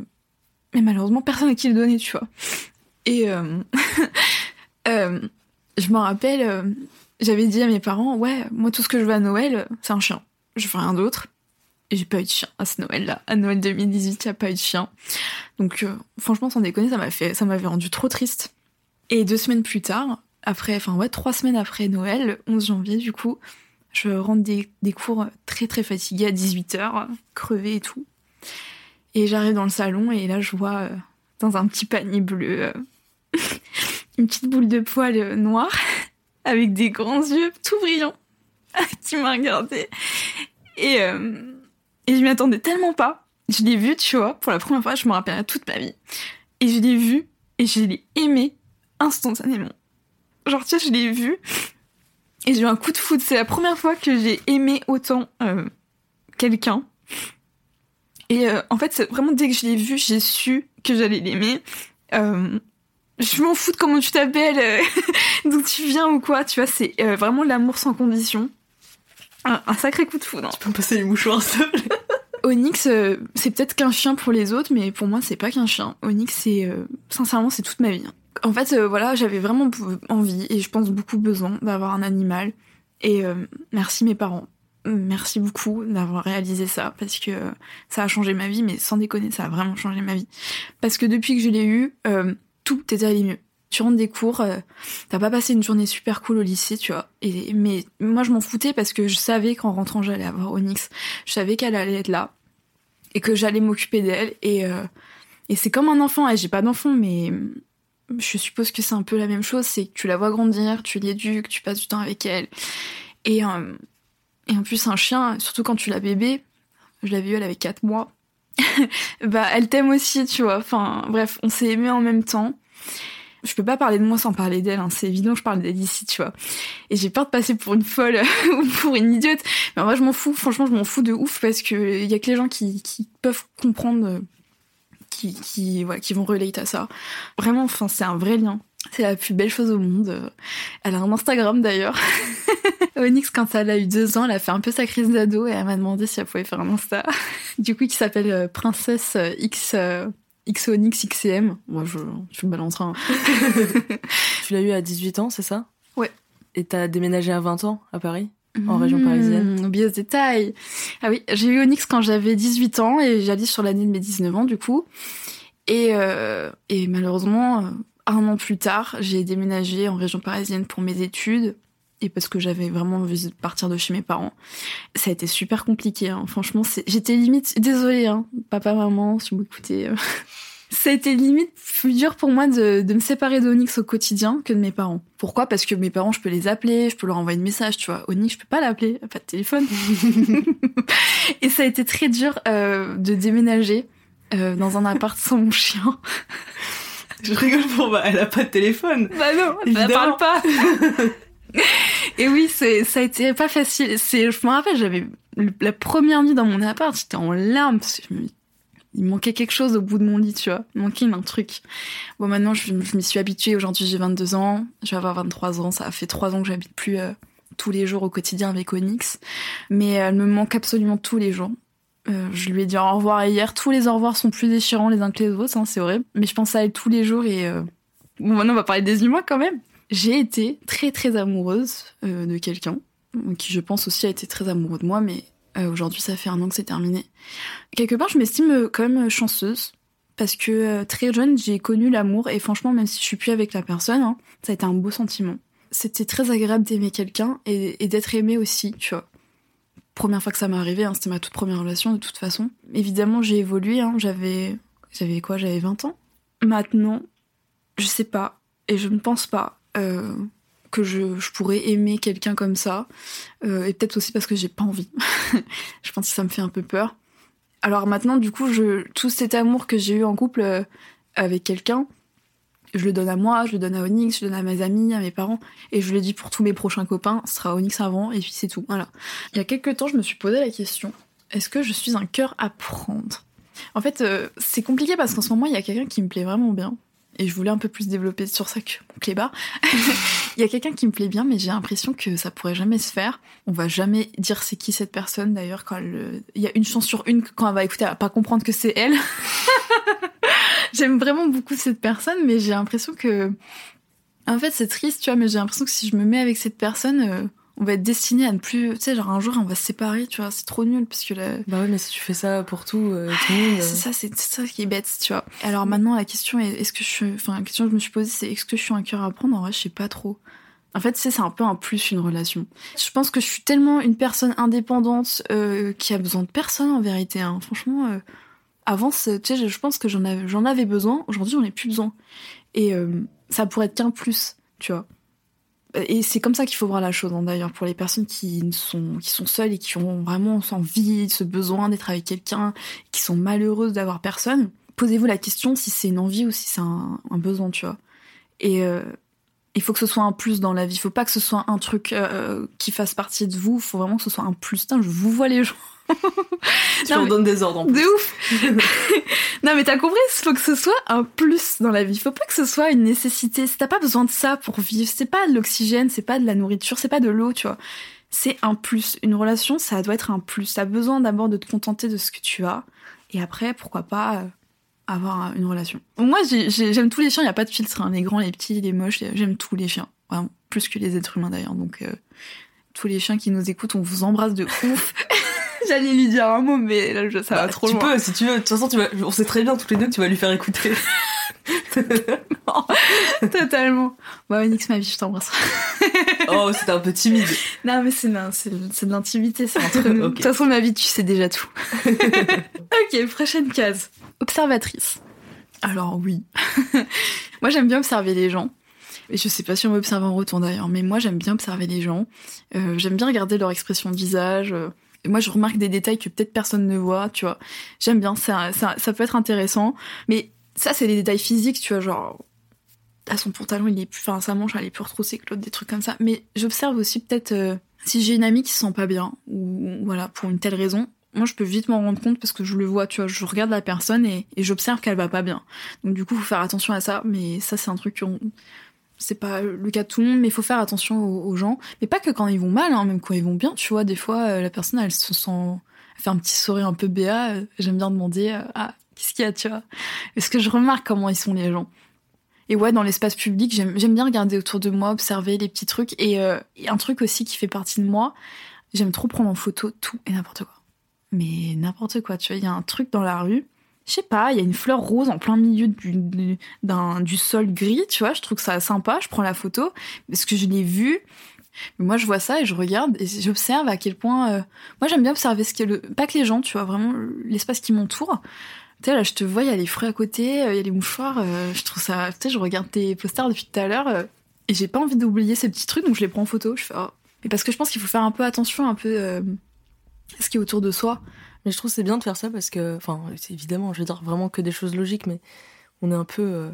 mais malheureusement personne à qui le donner, tu vois. Et [LAUGHS] je me rappelle, j'avais dit à mes parents, ouais, moi tout ce que je veux à Noël, c'est un chien. Je veux rien d'autre. J'ai pas eu de chien à ce Noël-là. À Noël 2018, il n'y a pas eu de chien. Donc euh, franchement, sans déconner, ça m'avait rendu trop triste. Et deux semaines plus tard, après, enfin ouais, trois semaines après Noël, le 11 janvier du coup, je rentre des, des cours très très fatiguée à 18h, crevée et tout. Et j'arrive dans le salon et là je vois euh, dans un petit panier bleu euh, [LAUGHS] une petite boule de poils noir [LAUGHS] avec des grands yeux tout brillants [LAUGHS] qui m'a regardé. Et, et je m'y attendais tellement pas. Je l'ai vu, tu vois, pour la première fois, je me rappellerai toute ma vie. Et je l'ai vu et je l'ai aimé instantanément. Genre, tu sais, je l'ai vu et j'ai eu un coup de foudre. C'est la première fois que j'ai aimé autant euh, quelqu'un. Et euh, en fait, vraiment, dès que je l'ai vu, j'ai su que j'allais l'aimer. Euh, je m'en fous de comment tu t'appelles, euh, [LAUGHS] d'où tu viens ou quoi, tu vois, c'est euh, vraiment l'amour sans condition. Un, un sacré coup de foudre. Tu peux me passer les mouchoirs, s'il Onyx, euh, c'est peut-être qu'un chien pour les autres, mais pour moi, c'est pas qu'un chien. Onyx, c'est euh, sincèrement, c'est toute ma vie. En fait, euh, voilà, j'avais vraiment envie et je pense beaucoup besoin d'avoir un animal. Et euh, merci mes parents. Merci beaucoup d'avoir réalisé ça parce que ça a changé ma vie, mais sans déconner, ça a vraiment changé ma vie. Parce que depuis que je l'ai eu, euh, tout était allé mieux. Tu rentres des cours, euh, t'as pas passé une journée super cool au lycée, tu vois. Et, mais moi, je m'en foutais parce que je savais qu'en rentrant, j'allais avoir Onyx. Je savais qu'elle allait être là et que j'allais m'occuper d'elle. Et, euh, et c'est comme un enfant. Et j'ai pas d'enfant, mais je suppose que c'est un peu la même chose. C'est que tu la vois grandir, tu l'éduques, tu passes du temps avec elle. Et, euh, et en plus, un chien, surtout quand tu l'as bébé, je l'avais eu, elle avait 4 mois. [LAUGHS] bah, elle t'aime aussi, tu vois. Enfin, bref, on s'est aimés en même temps. Je peux pas parler de moi sans parler d'elle, hein. c'est évident, je parle d'elle ici, tu vois. Et j'ai peur de passer pour une folle [LAUGHS] ou pour une idiote. Mais moi, je m'en fous, franchement, je m'en fous de ouf parce que il y a que les gens qui, peuvent comprendre, euh, qui, qui, qui vont relate à ça. Vraiment, enfin, c'est un vrai lien. C'est la plus belle chose au monde. Elle a un Instagram d'ailleurs. [LAUGHS] Onyx, quand elle a eu deux ans, elle a fait un peu sa crise d'ado et elle m'a demandé si elle pouvait faire un Insta. [LAUGHS] Du coup, qui s'appelle euh, Princesse euh, X, X Onyx XCM. Moi, je, je me balancerai. hein. [LAUGHS] Tu l'as eu à 18 ans, c'est ça? Ouais. Et t'as déménagé à 20 ans à Paris? En région parisienne. Mmh, Oublie ce détail. Ah oui, j'ai eu Onyx quand j'avais 18 ans et j'allais sur l'année de mes 19 ans du coup. Et, euh, et malheureusement, euh, un an plus tard, j'ai déménagé en région parisienne pour mes études et parce que j'avais vraiment envie de partir de chez mes parents. Ça a été super compliqué, hein. franchement. c'est- J'étais limite désolée, hein, papa, maman, si vous m'écoutez. euh. [LAUGHS] Ça a été limite plus dur pour moi de, de me séparer d'Onyx au quotidien que de mes parents. Pourquoi? Parce que mes parents, je peux les appeler, je peux leur envoyer des messages, tu vois. Onyx, je peux pas l'appeler, pas de téléphone. [LAUGHS] Et ça a été très dur euh, de déménager euh, dans un appart sans mon chien. Je rigole pour bah, elle a pas de téléphone. Bah non, elle parle pas. [LAUGHS] [LAUGHS] Et oui, ça a été pas facile. C'est, je me rappelle, j'avais la première nuit dans mon appart, j'étais en larmes parce que il manquait quelque chose au bout de mon lit, tu vois. Il manquait un truc. Bon, maintenant, je, je m'y suis habituée. Aujourd'hui, j'ai 22 ans. Je vais avoir 23 ans. Ça fait 3 ans que j'habite plus euh, tous les jours au quotidien avec Onyx. Mais euh, elle me manque absolument tous les jours. Euh, je lui ai dit au revoir hier. Tous les au revoir sont plus déchirants les uns que les autres, hein, c'est horrible. Mais je pense à elle tous les jours et bon, maintenant on va parler des humains quand même. J'ai été très très amoureuse euh, de quelqu'un qui je pense aussi a été très amoureux de moi, mais euh, aujourd'hui ça fait un an que c'est terminé. Quelque part je m'estime euh, quand même chanceuse parce que très jeune j'ai connu l'amour et franchement même si je suis plus avec la personne, hein, ça a été un beau sentiment. C'était très agréable d'aimer quelqu'un et, et d'être aimé aussi, tu vois première fois que ça m'est arrivé, hein, c'était ma toute première relation de toute façon. Évidemment, j'ai évolué, hein, j'avais j'avais quoi J'avais 20 ans. Maintenant, je sais pas et je ne pense pas euh, que je, pourrais aimer quelqu'un comme ça Euh, et peut-être aussi parce que j'ai pas envie. [LAUGHS] je pense que ça me fait un peu peur. Alors maintenant, du coup, tout cet amour que j'ai eu en couple euh, avec quelqu'un, je le donne à moi, je le donne à Onyx, je le donne à mes amis, à mes parents, et je le dis pour tous mes prochains copains, ce sera Onyx avant, et puis c'est tout. Voilà. Il y a quelques temps, je me suis posé la question est-ce que je suis un cœur à prendre? En fait, c'est compliqué parce qu'en ce moment, il y a quelqu'un qui me plaît vraiment bien. Et je voulais un peu plus développer sur ça que mon clébard. [LAUGHS] il y a quelqu'un qui me plaît bien, mais j'ai l'impression que ça pourrait jamais se faire. On va jamais dire c'est qui cette personne d'ailleurs. Quand il y a une chance sur une que quand elle va écouter, elle va pas comprendre que c'est elle. [LAUGHS] J'aime vraiment beaucoup cette personne, mais j'ai l'impression que En fait, c'est triste, tu vois, mais j'ai l'impression que si je me mets avec cette personne, euh, on va être destiné à ne plus. Tu sais, genre un jour, on va se séparer, tu vois, c'est trop nul parce que là. Bah ouais, mais si tu fais ça pour tout, euh, tout le monde. C'est ça, c'est ça qui est bête, tu vois. Alors maintenant, la question est est-ce que je suis. Enfin, la question que je me suis posée, c'est est-ce que je suis un cœur à prendre? En vrai, je sais pas trop. En fait, c'est un peu un plus une relation. Je pense que je suis tellement une personne indépendante euh, qui a besoin de personne en vérité. Hein. Franchement, euh, avant, tu sais, je pense que j'en avais, avais besoin. Aujourd'hui, j'en ai plus besoin. Et euh, ça pourrait être qu'un plus, tu vois. Et c'est comme ça qu'il faut voir la chose, hein, d'ailleurs, pour les personnes qui sont, qui sont seules et qui ont vraiment envie, ce besoin d'être avec quelqu'un, qui sont malheureuses d'avoir personne. Posez-vous la question si c'est une envie ou si c'est un, besoin, tu vois. Et euh, il faut que ce soit un plus dans la vie. Il faut pas que ce soit un truc euh, qui fasse partie de vous. Il faut vraiment que ce soit un plus. Putain, je vous vois les gens. Tu Non, leur mais- donnes des ordres en plus. De ouf Non mais t'as compris, il faut que ce soit un plus dans la vie. Il faut pas que ce soit une nécessité. Si t'as pas besoin de ça pour vivre, c'est pas de l'oxygène, c'est pas de la nourriture, c'est pas de l'eau, tu vois. C'est un plus. Une relation, ça doit être un plus. T'as besoin d'abord de te contenter de ce que tu as. Et après, pourquoi pas euh, avoir une relation. Moi, j'ai- j'ai- j'aime tous les chiens, il y a pas de filtre. hein. Les grands, les petits, les moches, les- j'aime tous les chiens. Vraiment. Plus que les êtres humains d'ailleurs. Donc, euh, tous les chiens qui nous écoutent, on vous embrasse de ouf. [LAUGHS] J'allais lui dire un mot, mais là, je- ça va Bah, trop tu loin. peux, si tu veux. De toute façon, tu vas... on sait très bien toutes les deux que tu vas lui faire écouter. [LAUGHS] [LAUGHS] Totalement. Bon, Onyx, ma vie, je t'embrasse. oh, c'était un peu timide. [LAUGHS] Non, mais c'est de l'intimité, c'est entre [LAUGHS] nous. De toute façon, ma vie, tu sais déjà tout. ok, prochaine case. Observatrice. Alors oui. moi, j'aime bien observer les gens. Et je sais pas si on m'observe en retour d'ailleurs, mais moi, j'aime bien observer les gens. Euh, j'aime bien regarder leur expression de visage. euh, et moi, je remarque des détails que peut-être personne ne voit, tu vois. J'aime bien, ça, ça, ça peut être intéressant. Mais ça, c'est des détails physiques, tu vois, genre à son pantalon, il est plus, enfin, sa manche, elle est plus retroussée que l'autre, des trucs comme ça. Mais j'observe aussi peut-être euh, si j'ai une amie qui se sent pas bien, ou voilà, pour une telle raison. Moi, je peux vite m'en rendre compte parce que je le vois, tu vois, je regarde la personne et, j'observe qu'elle va pas bien. Donc, du coup, faut faire attention à ça. Mais ça, c'est un truc qu'on, c'est pas le cas de tout le monde, mais il faut faire attention aux, gens. Mais pas que quand ils vont mal, hein, même quand ils vont bien, tu vois, des fois, euh, la personne, elle se sent, elle fait un petit sourire un peu béat. euh, J'aime bien demander, ah, qu'est-ce qu'il y a, tu vois? Parce que je remarque comment ils sont les gens? Et ouais, dans l'espace public, j'aime bien regarder autour de moi, observer les petits trucs. Et, euh, et un truc aussi qui fait partie de moi, j'aime trop prendre en photo tout et n'importe quoi. Mais n'importe quoi, tu vois, il y a un truc dans la rue, je sais pas, il y a une fleur rose en plein milieu du, du- sol gris, tu vois, je trouve ça sympa, je prends la photo, parce que je l'ai vue. Moi, je vois ça et je regarde et j'observe à quel point... euh, Moi, j'aime bien observer ce que le... Pas que les gens, tu vois, vraiment l'espace qui m'entoure. Tu sais, là, je te vois, il y a les fruits à côté, euh, il y a les mouchoirs. euh, je trouve ça. Tu sais, je regarde tes posters depuis tout à l'heure euh, et j'ai pas envie d'oublier ces petits trucs, donc je les prends en photo. Je fais. oh. Mais parce que je pense qu'il faut faire un peu attention, un peu euh, à ce qui est autour de soi. Mais je trouve c'est bien de faire ça parce que, enfin, évidemment, je veux dire vraiment que des choses logiques, mais on est un peu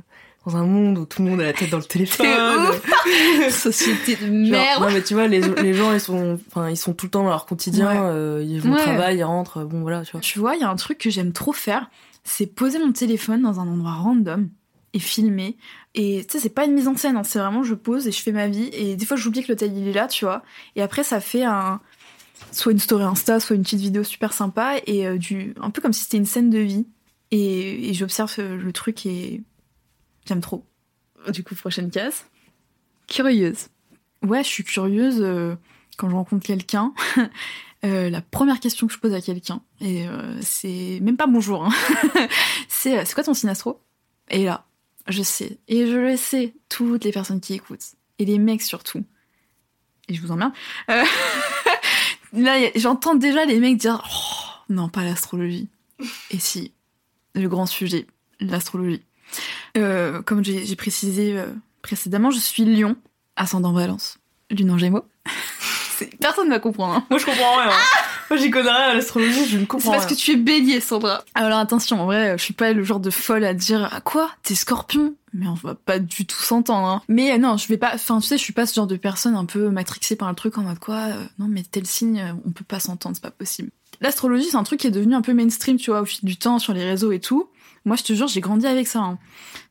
dans un monde où tout le monde a la tête dans le [LAUGHS] téléphone. [LAUGHS] Société de Genre, merde. Non mais tu vois, les, les gens ils sont, enfin ils sont tout le temps dans leur quotidien, Ouais. euh, ils vont Ouais. au travail, ils rentrent, bon voilà, tu vois. Tu vois, il y a un truc que j'aime trop faire, c'est poser mon téléphone dans un endroit random et filmer. Et tu sais, c'est pas une mise en scène, hein, c'est vraiment je pose et je fais ma vie. Et des fois, j'oublie que l'hôtel il est là, tu vois. Et après, ça fait un soit une story Insta, soit une petite vidéo super sympa et euh, du un peu comme si c'était une scène de vie. Et, et j'observe euh, le truc et j'aime trop. Du coup, prochaine case. Curieuse. Ouais, je suis curieuse euh, quand je rencontre quelqu'un. [LAUGHS] Euh, la première question que je pose à quelqu'un, et euh, c'est même pas bonjour, hein. [LAUGHS] c'est euh, c'est quoi ton signe astro? Et là, je sais, et je le sais, toutes les personnes qui écoutent, et les mecs surtout, et je vous emmerde, euh, [LAUGHS] là j'entends déjà les mecs dire oh, non, pas l'astrologie. Et si, le grand sujet, l'astrologie. Euh, comme j'ai précisé précédemment, je suis lion, ascendant balance, lune en gémeaux. [LAUGHS] C'est- Personne ne va comprendre. hein. Moi je comprends rien. Moi j'y connais rien à l'astrologie, je ne C'est comprends parce rien. que tu es bélier, Sandra. Alors attention, en vrai, je suis pas le genre de folle à dire ah, quoi? T'es scorpion? Mais on va pas du tout s'entendre. Hein. Mais euh, non, je vais pas. Enfin, tu sais, je suis pas ce genre de personne un peu matrixée par le truc en mode quoi euh, Non, mais tel signe, euh, on peut pas s'entendre, c'est pas possible. L'astrologie, c'est un truc qui est devenu un peu mainstream, tu vois, au fil du temps sur les réseaux et tout. Moi, je te jure, j'ai grandi avec ça. hein.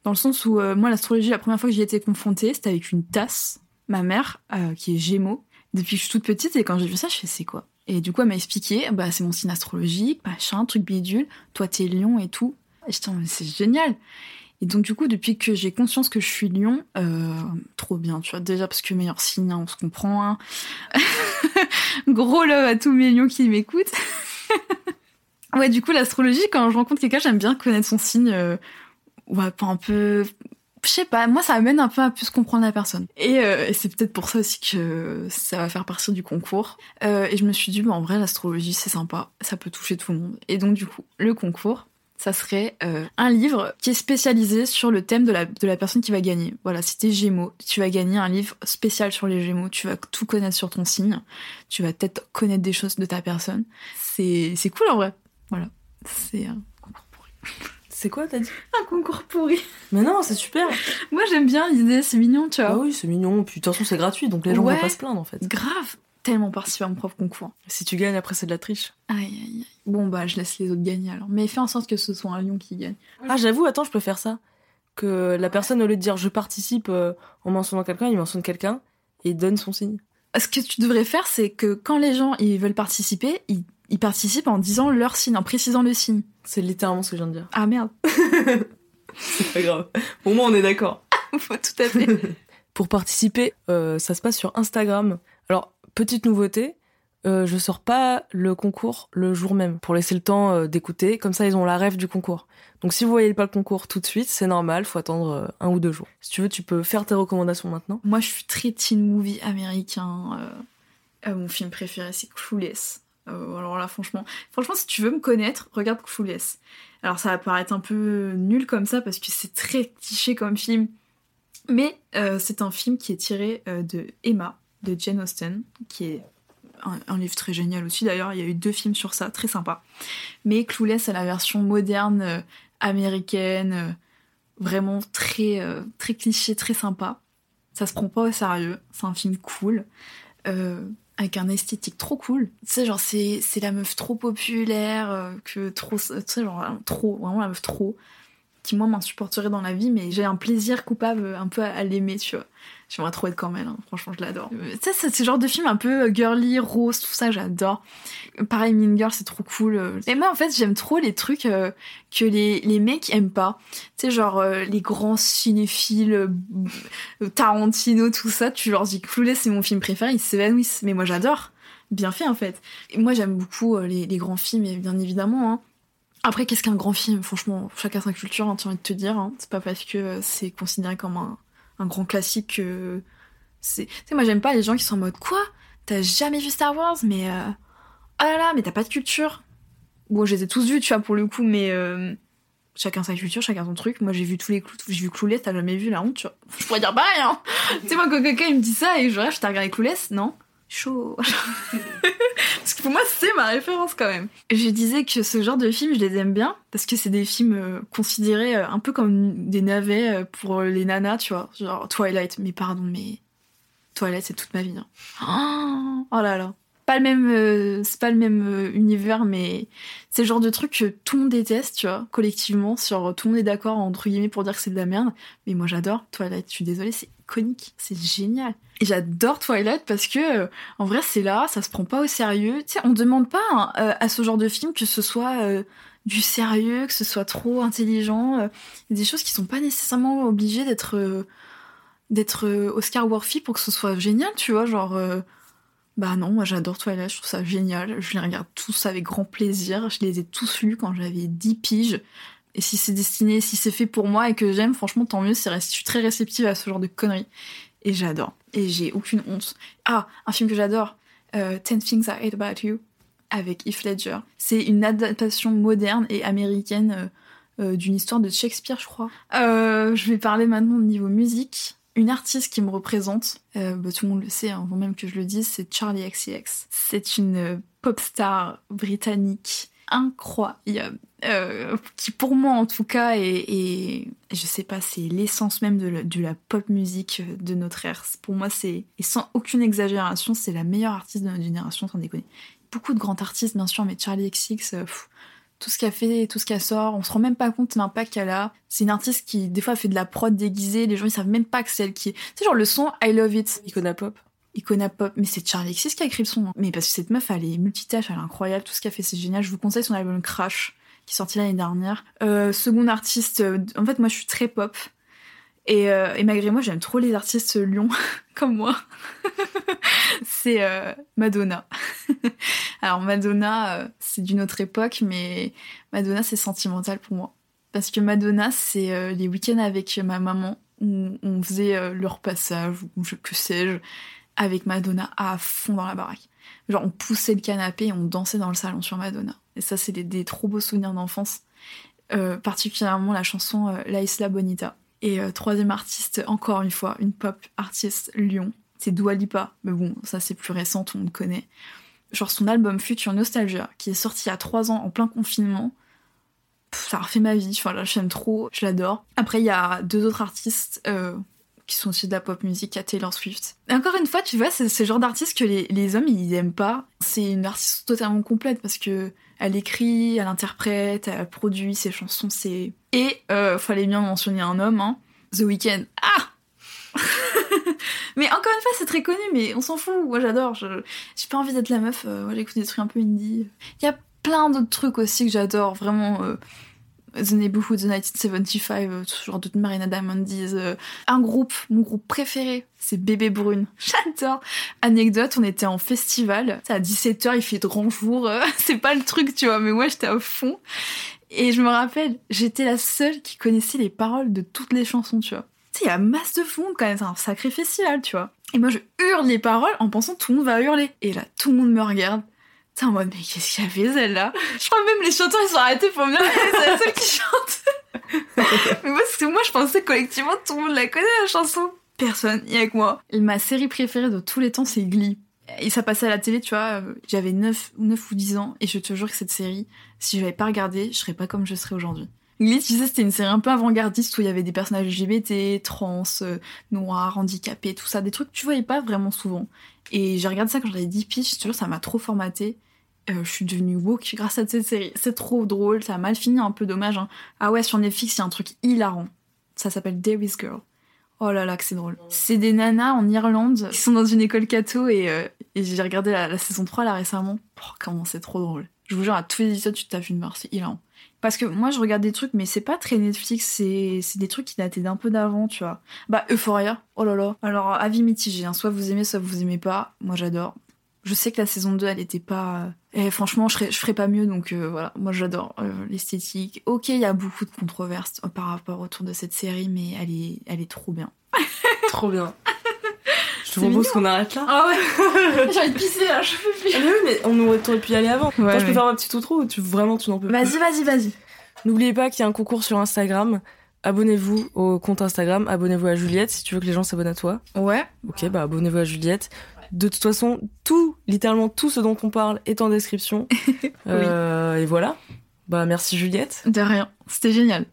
Dans le sens où, euh, moi, l'astrologie, la première fois que j'y ai été confrontée, c'était avec une tasse. Ma mère, euh, qui est Gémeaux, depuis que je suis toute petite, et quand j'ai vu ça, je fais c'est quoi? Et du coup, elle m'a expliqué, bah, c'est mon signe astrologique, machin, truc bidule, toi t'es lion et tout. Et en mode, c'est génial. Et donc du coup, depuis que j'ai conscience que je suis lion, euh, trop bien, tu vois. Déjà parce que meilleur signe, hein, on se comprend. Hein. [LAUGHS] Gros love à tous mes lions qui m'écoutent. [LAUGHS] ouais, du coup, l'astrologie, quand je rencontre quelqu'un, j'aime bien connaître son signe. Euh, ouais, pas un peu... Je sais pas, moi ça amène un peu à plus comprendre la personne. Et, euh, c'est peut-être pour ça aussi que ça va faire partie du concours. Euh, et je me suis dit, bah, en vrai, l'astrologie c'est sympa, ça peut toucher tout le monde. Et donc du coup, le concours, ça serait euh, un livre qui est spécialisé sur le thème de la, de la personne qui va gagner. Voilà, si t'es Gémeaux, tu vas gagner un livre spécial sur les Gémeaux, tu vas tout connaître sur ton signe, tu vas peut-être connaître des choses de ta personne. C'est, cool en vrai. Voilà, c'est un concours pourri. [LAUGHS] C'est quoi, t'as dit Un concours pourri. Mais non, c'est super. Moi j'aime bien l'idée, c'est mignon, tu vois. Ah oui, c'est mignon. Puis de toute façon, c'est gratuit, donc les gens Ouais. vont pas se plaindre en fait. Grave. Tellement participer à mon propre concours. Si tu gagnes, après, c'est de la triche. Aïe, aïe, aïe. Bon, bah, je laisse les autres gagner alors. Mais fais en sorte que ce soit un lion qui gagne. Ah, j'avoue, attends, je peux faire ça. Que la personne, au lieu de dire je participe euh, en mentionnant quelqu'un, il mentionne quelqu'un et donne son signe. Ce que tu devrais faire, c'est que quand les gens ils veulent participer, ils, ils participent en disant leur signe, en précisant le signe. C'est littéralement ce que je viens de dire. Ah merde. [LAUGHS] C'est pas grave. Au moins, on est d'accord. [LAUGHS] Tout à fait. [LAUGHS] Pour participer, euh, ça se passe sur Instagram. Alors, petite nouveauté, euh, je sors pas le concours le jour même pour laisser le temps euh, d'écouter. Comme ça, ils ont la rêve du concours. Donc, si vous voyez pas le concours tout de suite, c'est normal, faut attendre euh, un ou deux jours. Si tu veux, tu peux faire tes recommandations maintenant. Moi, je suis très teen movie américain. mon film préféré, c'est Clueless. Euh, alors là, franchement, franchement, si tu veux me connaître, regarde Clueless. Alors ça va paraître un peu nul comme ça parce que c'est très cliché comme film, mais euh, c'est un film qui est tiré euh, de Emma de Jane Austen, qui est un, livre très génial aussi. D'ailleurs, il y a eu deux films sur ça, très sympa. Mais Clueless, c'est la version moderne euh, américaine, euh, vraiment très euh, très cliché, très sympa. Ça se prend pas au sérieux. C'est un film cool. Avec un esthétique trop cool. Tu sais, genre, c'est, la meuf trop populaire, euh, que trop, tu sais, genre, trop, vraiment la meuf trop, qui moi m'insupporterait dans la vie, mais j'ai un plaisir coupable euh, un peu à, l'aimer, tu vois. J'aimerais trop être comme elle, hein. franchement, je l'adore. Euh, Tu sais, c'est ce genre de film un peu euh, girly, rose, tout ça, j'adore. Euh, Pareil, Mean Girl, c'est trop cool. euh. Et moi, en fait, j'aime trop les trucs euh, que les, les mecs aiment pas. Tu sais, genre, euh, les grands cinéphiles, euh, euh, Tarantino, tout ça, tu leur dis Clueless, c'est mon film préféré, ils s'évanouissent. Mais moi, j'adore. Bien fait, en fait. Et moi, j'aime beaucoup euh, les, grands films, bien évidemment. Hein. Après, qu'est-ce qu'un grand film? Franchement, chacun sa culture, hein, envie de te dire. Hein. C'est pas parce que euh, c'est considéré comme un, grand classique que. Tu sais, moi, j'aime pas les gens qui sont en mode Quoi? T'as jamais vu Star Wars? Mais. Euh... Oh là là, mais t'as pas de culture Bon, je les ai tous vus, tu vois, pour le coup, mais. euh, Chacun sa culture, chacun son truc. Moi, j'ai vu tous les clous, j'ai vu Clueless, t'as jamais vu la honte, tu vois. Je pourrais dire pareil, hein. [LAUGHS] tu sais, moi, quand quelqu'un me dit ça et je rêve, je t'ai regardé Clueless, non? Chaud. [LAUGHS] pour moi, c'est ma référence quand même. Je disais que ce genre de films, je les aime bien parce que c'est des films euh, considérés euh, un peu comme des navets euh, pour les nanas, tu vois. Genre Twilight, mais pardon, mais Twilight, c'est toute ma vie. hein. Oh, là là. Pas le même, c'est pas le même univers, mais c'est le genre de truc que tout le monde déteste, tu vois, collectivement. Sur tout le monde est d'accord entre guillemets pour dire que c'est de la merde. Mais moi, j'adore Twilight. Je suis désolée, c'est c'est génial. Et j'adore Twilight parce que, euh, en vrai, c'est là, ça se prend pas au sérieux. Tu sais, on demande pas hein, euh, à ce genre de film que ce soit euh, du sérieux, que ce soit trop intelligent. des choses qui sont pas nécessairement obligées d'être d'être Oscar worthy pour que ce soit génial, tu vois, genre. bah non, moi j'adore Twilight, je trouve ça génial. Je les regarde tous avec grand plaisir. Je les ai tous lus quand j'avais 10 piges. Et si c'est destiné, si c'est fait pour moi et que j'aime, franchement, tant mieux. Je suis très réceptive à ce genre de conneries. Et j'adore. Et j'ai aucune honte. Ah, un film que j'adore. Euh, Ten Things I Hate About You. Avec Heath Ledger. C'est une adaptation moderne et américaine euh, euh, d'une histoire de Shakespeare, je crois. Je vais parler maintenant au niveau musique. Une artiste qui me représente, bah, tout le monde le sait hein, avant même que je le dise, c'est Charlie XCX. C'est une pop star britannique incroyable, euh, qui pour moi en tout cas est, est- je sais pas, c'est l'essence même de, la- pop musique de notre ère. Pour moi, c'est et sans aucune exagération, c'est la meilleure artiste de notre génération, sans déconner. Beaucoup de grands artistes bien sûr, mais Charlie XCX, euh, tout ce qu'elle fait, tout ce qu'elle sort, on se rend même pas compte de l'impact qu'elle a. C'est une artiste qui, des fois, fait de la prod déguisée, les gens ils savent même pas que c'est elle qui. C'est genre le son I Love It, Icona Pop. Icona Pop, mais c'est Charlie XCX qui a écrit le son. hein. Mais parce que cette meuf, elle est multitâche, elle est incroyable, tout ce qu'elle fait, c'est génial. Je vous conseille son album Crash, qui est sorti l'année dernière. Euh, second artiste, euh, en fait, moi, je suis très pop. Et, euh, et malgré moi, j'aime trop les artistes Lyon, [LAUGHS] comme moi. [LAUGHS] c'est euh, Madonna. [LAUGHS] Alors Madonna, c'est d'une autre époque, mais Madonna, c'est sentimental pour moi. Parce que Madonna, c'est les week-ends avec ma maman où on faisait leur passage, ou je, que sais-je, avec Madonna à fond dans la baraque. Genre, on poussait le canapé et on dansait dans le salon sur Madonna. Et ça, c'est des, trop beaux souvenirs d'enfance. Euh, particulièrement la chanson euh, La Isla Bonita. Et euh, troisième artiste, encore une fois, une pop artiste Lyon. C'est Dua Lipa. Mais bon, ça c'est plus récent, tout le monde connaît. Genre son album Future Nostalgia, qui est sorti il y trois ans en plein confinement. Ça refait ma vie. Enfin, j'aime trop, je l'adore. Après, il y a deux autres artistes qui sont aussi de la pop musique, à Taylor Swift. Et encore une fois, tu vois, c'est ce genre d'artiste que les, hommes, ils aiment pas. C'est une artiste totalement complète parce que elle écrit, elle interprète, elle produit ses chansons, c'est... Et euh, fallait bien mentionner un homme, hein. The Weeknd. Ah [LAUGHS] Mais encore une fois, c'est très connu, mais on s'en fout. Moi, j'adore. J'ai pas envie d'être la meuf. Euh, moi, j'écoute des trucs un peu indie. Il y a plein d'autres trucs aussi que j'adore. Vraiment... Euh... The Neighborhood, The 1975, euh, ce genre de Marina Diamondies. euh. Un groupe, mon groupe préféré, c'est Bébé Brune. [LAUGHS] J'adore. Anecdote, on était en festival. C'est à 17h, il fait grand jour. euh, [LAUGHS] c'est pas le truc, tu vois, mais moi j'étais à fond. Et je me rappelle, j'étais la seule qui connaissait les paroles de toutes les chansons, tu vois. Tu sais, il y a masse de monde quand même, c'est un sacré festival, tu vois. Et moi je hurle les paroles en pensant tout le monde va hurler. Et là, tout le monde me regarde. T'es en mode, mais qu'est-ce qu'il y avait celle-là? Je crois même les chanteurs ils sont arrêtés pour me dire, c'est la seule qui chante. [LAUGHS] mais moi, parce que moi je pensais collectivement tout le monde la connaît la chanson. Personne, il y a que moi. Et ma série préférée de tous les temps c'est Glee. Et ça passait à la télé, tu vois, euh, j'avais 9, 9 ou 10 ans, et je te jure que cette série, si je l'avais pas regardée, je serais pas comme je serais aujourd'hui. Glee, tu sais, c'était une série un peu avant-gardiste où il y avait des personnages LGBT, trans, euh, noirs, handicapés, tout ça, des trucs que tu voyais pas vraiment souvent. Et j'ai regardé ça quand j'avais 10 piges, je te jure, ça m'a trop formaté. Euh, je suis devenue woke grâce à cette série. C'est trop drôle, ça a mal fini, un peu dommage. Hein. Ah ouais, sur Netflix, il y a un truc hilarant. Ça s'appelle Dairy's Girl. Oh là là, que c'est drôle. C'est des nanas en Irlande qui sont dans une école catho et, euh, j'ai regardé la, saison 3 là récemment. Oh, comment c'est trop drôle. Je vous jure, à tous les épisodes, tu tapes une barre, c'est hilarant. Parce que moi, je regarde des trucs, mais c'est pas très Netflix, c'est c'est des trucs qui dataient d'un peu d'avant, tu vois. Bah, Euphoria, oh là là. Alors, avis mitigé, hein. soit vous aimez, soit vous aimez pas. Moi, j'adore. Je sais que la saison 2, elle était pas... Et franchement, je ferais, je ferais pas mieux, donc euh, voilà. Moi, j'adore euh, l'esthétique. Ok, il y a beaucoup de controverses euh, par rapport autour de cette série, mais elle est, elle est trop bien. [LAUGHS] Trop bien. Je te propose qu'on arrête là. Ah ouais [LAUGHS] J'ai envie de pisser, là, je peux plus. Mais oui, mais on aurait pu y aller avant. Moi, je peux faire un petit outro ou tu, vraiment tu n'en peux plus? Vas-y, vas-y, vas-y. N'oubliez pas qu'il y a un concours sur Instagram. Abonnez-vous au compte Instagram, abonnez-vous à Juliette si tu veux que les gens s'abonnent à toi. Ouais. Ok, bah abonnez-vous à Juliette. De toute façon, tout, littéralement tout ce dont on parle est en description. [LAUGHS] Euh, et voilà. Bah merci Juliette. De rien. C'était génial.